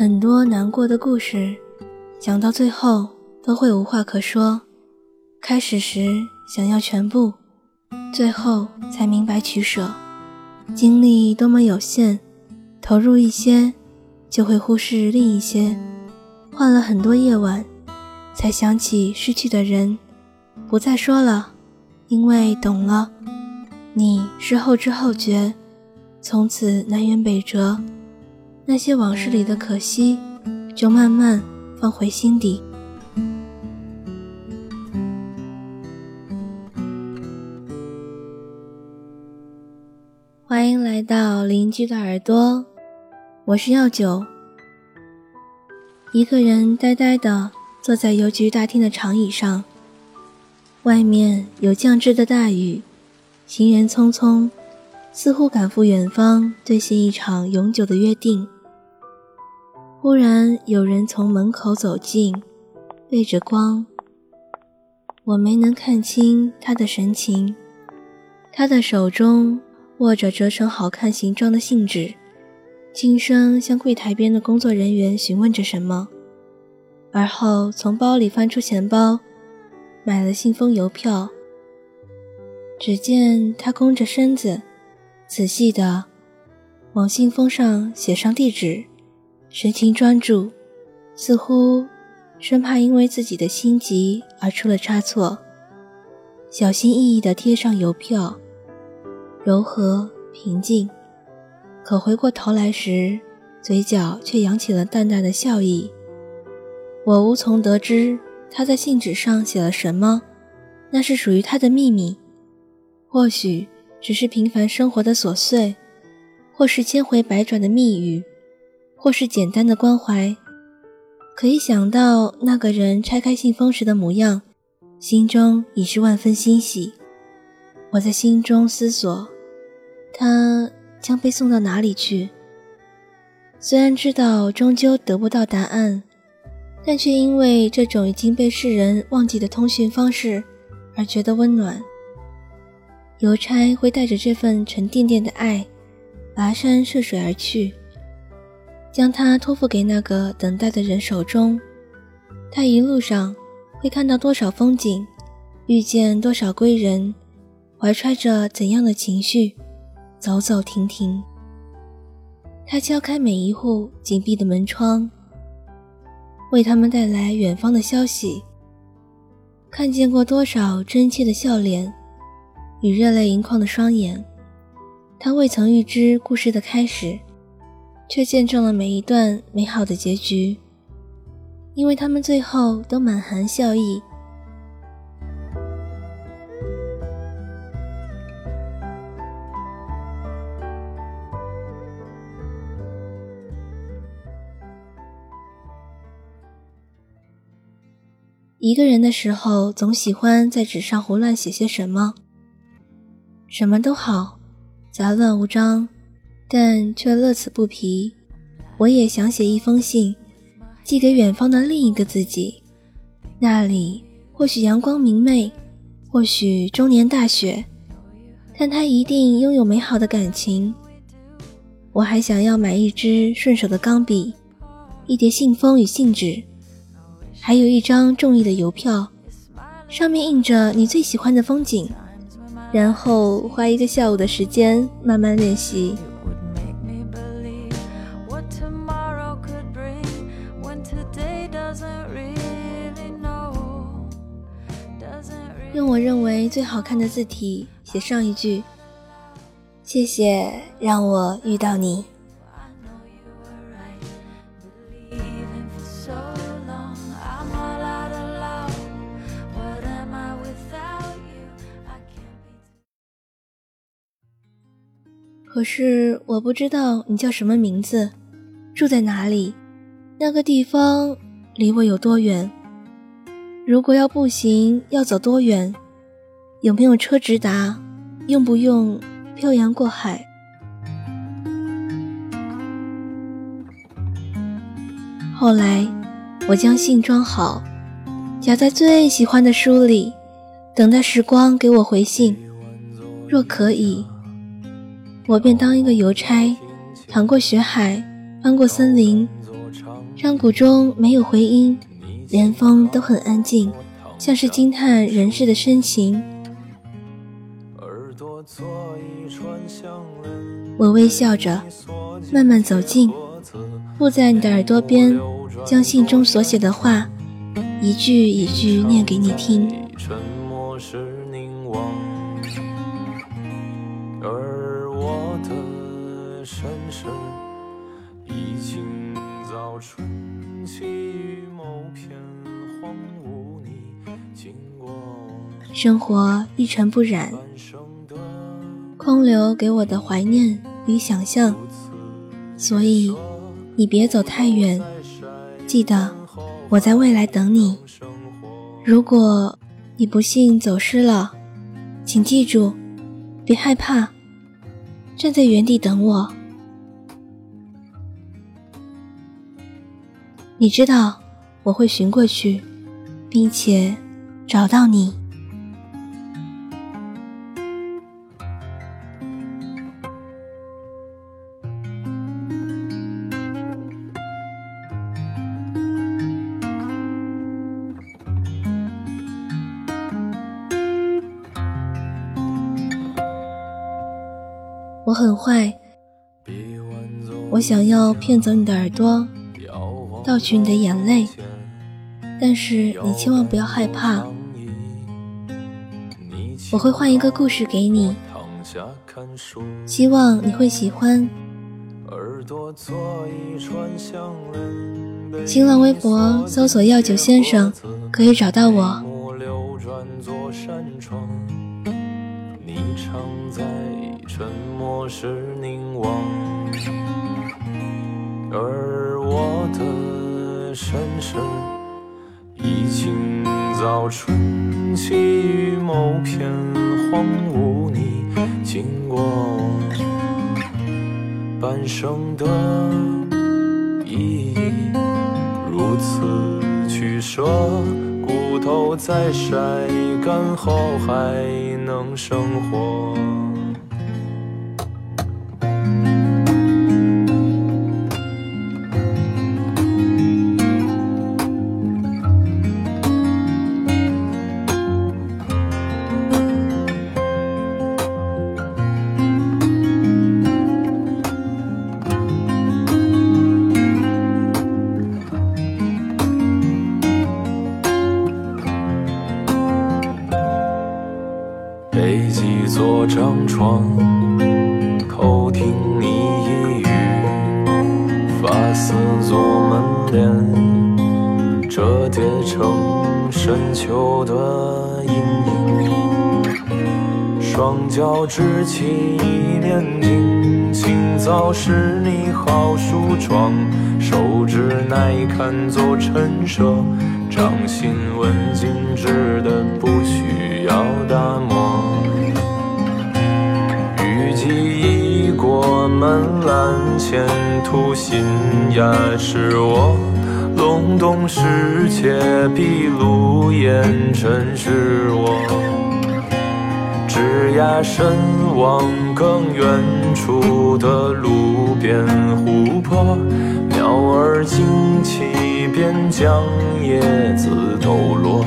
很多难过的故事，讲到最后都会无话可说。开始时想要全部，最后才明白取舍。精力多么有限，投入一些，就会忽视另一些。换了很多夜晚，才想起失去的人。不再说了，因为懂了。你是后知后觉，从此南辕北辙。那些往事里的可惜，就慢慢放回心底。欢迎来到邻居的耳朵，我是药酒。一个人呆呆的坐在邮局大厅的长椅上，外面有降枝的大雨，行人匆匆，似乎赶赴远方兑现一场永久的约定。忽然有人从门口走进，背着光。我没能看清他的神情，他的手中握着折成好看形状的信纸，轻声向柜台边的工作人员询问着什么，而后从包里翻出钱包，买了信封邮票。只见他弓着身子，仔细地往信封上写上地址。神情专注，似乎生怕因为自己的心急而出了差错，小心翼翼地贴上邮票，柔和平静。可回过头来时，嘴角却扬起了淡淡的笑意。我无从得知他在信纸上写了什么，那是属于他的秘密。或许只是平凡生活的琐碎，或是千回百转的密语。或是简单的关怀，可以想到那个人拆开信封时的模样，心中已是万分欣喜。我在心中思索，他将被送到哪里去？虽然知道终究得不到答案，但却因为这种已经被世人忘记的通讯方式而觉得温暖。邮差会带着这份沉甸甸的爱，跋山涉水而去。将它托付给那个等待的人手中，他一路上会看到多少风景，遇见多少归人，怀揣着怎样的情绪，走走停停。他敲开每一户紧闭的门窗，为他们带来远方的消息。看见过多少真切的笑脸与热泪盈眶的双眼，他未曾预知故事的开始。却见证了每一段美好的结局，因为他们最后都满含笑意。一个人的时候，总喜欢在纸上胡乱写些什么，什么都好，杂乱无章。但却乐此不疲。我也想写一封信，寄给远方的另一个自己。那里或许阳光明媚，或许终年大雪，但他一定拥有美好的感情。我还想要买一支顺手的钢笔，一叠信封与信纸，还有一张中意的邮票，上面印着你最喜欢的风景。然后花一个下午的时间慢慢练习。认为最好看的字体写上一句：“谢谢让我遇到你。”可是我不知道你叫什么名字，住在哪里，那个地方离我有多远？如果要步行，要走多远？有没有车直达？用不用漂洋过海？后来，我将信装好，夹在最喜欢的书里，等待时光给我回信。若可以，我便当一个邮差，淌过雪海，翻过森林，山谷中没有回音，连风都很安静，像是惊叹人世的深情。我微笑着，慢慢走近，附在你的耳朵边，将信中所写的话，一句一句念给你听。生活一尘不染，空留给我的怀念与想象。所以，你别走太远，记得我在未来等你。如果你不幸走失了，请记住，别害怕，站在原地等我。你知道我会寻过去，并且找到你。我很坏，我想要骗走你的耳朵。盗取你的眼泪，但是你千万不要害怕，我会换一个故事给你，希望你会喜欢。新浪微博搜索“药酒先生”可以找到我。你常在春时凝望而我的身世，已经早春起于某片荒芜。你经过半生的意义，如此取舍，骨头在晒干后还能生活。发丝作门帘，折叠成深秋的阴影。双脚支起一面镜，清早是你好梳妆，手指耐看做陈设，掌心芽，是我隆冬时节闭路烟尘，是我枝桠深往更远处的路边湖泊，鸟儿惊起，便将叶子抖落。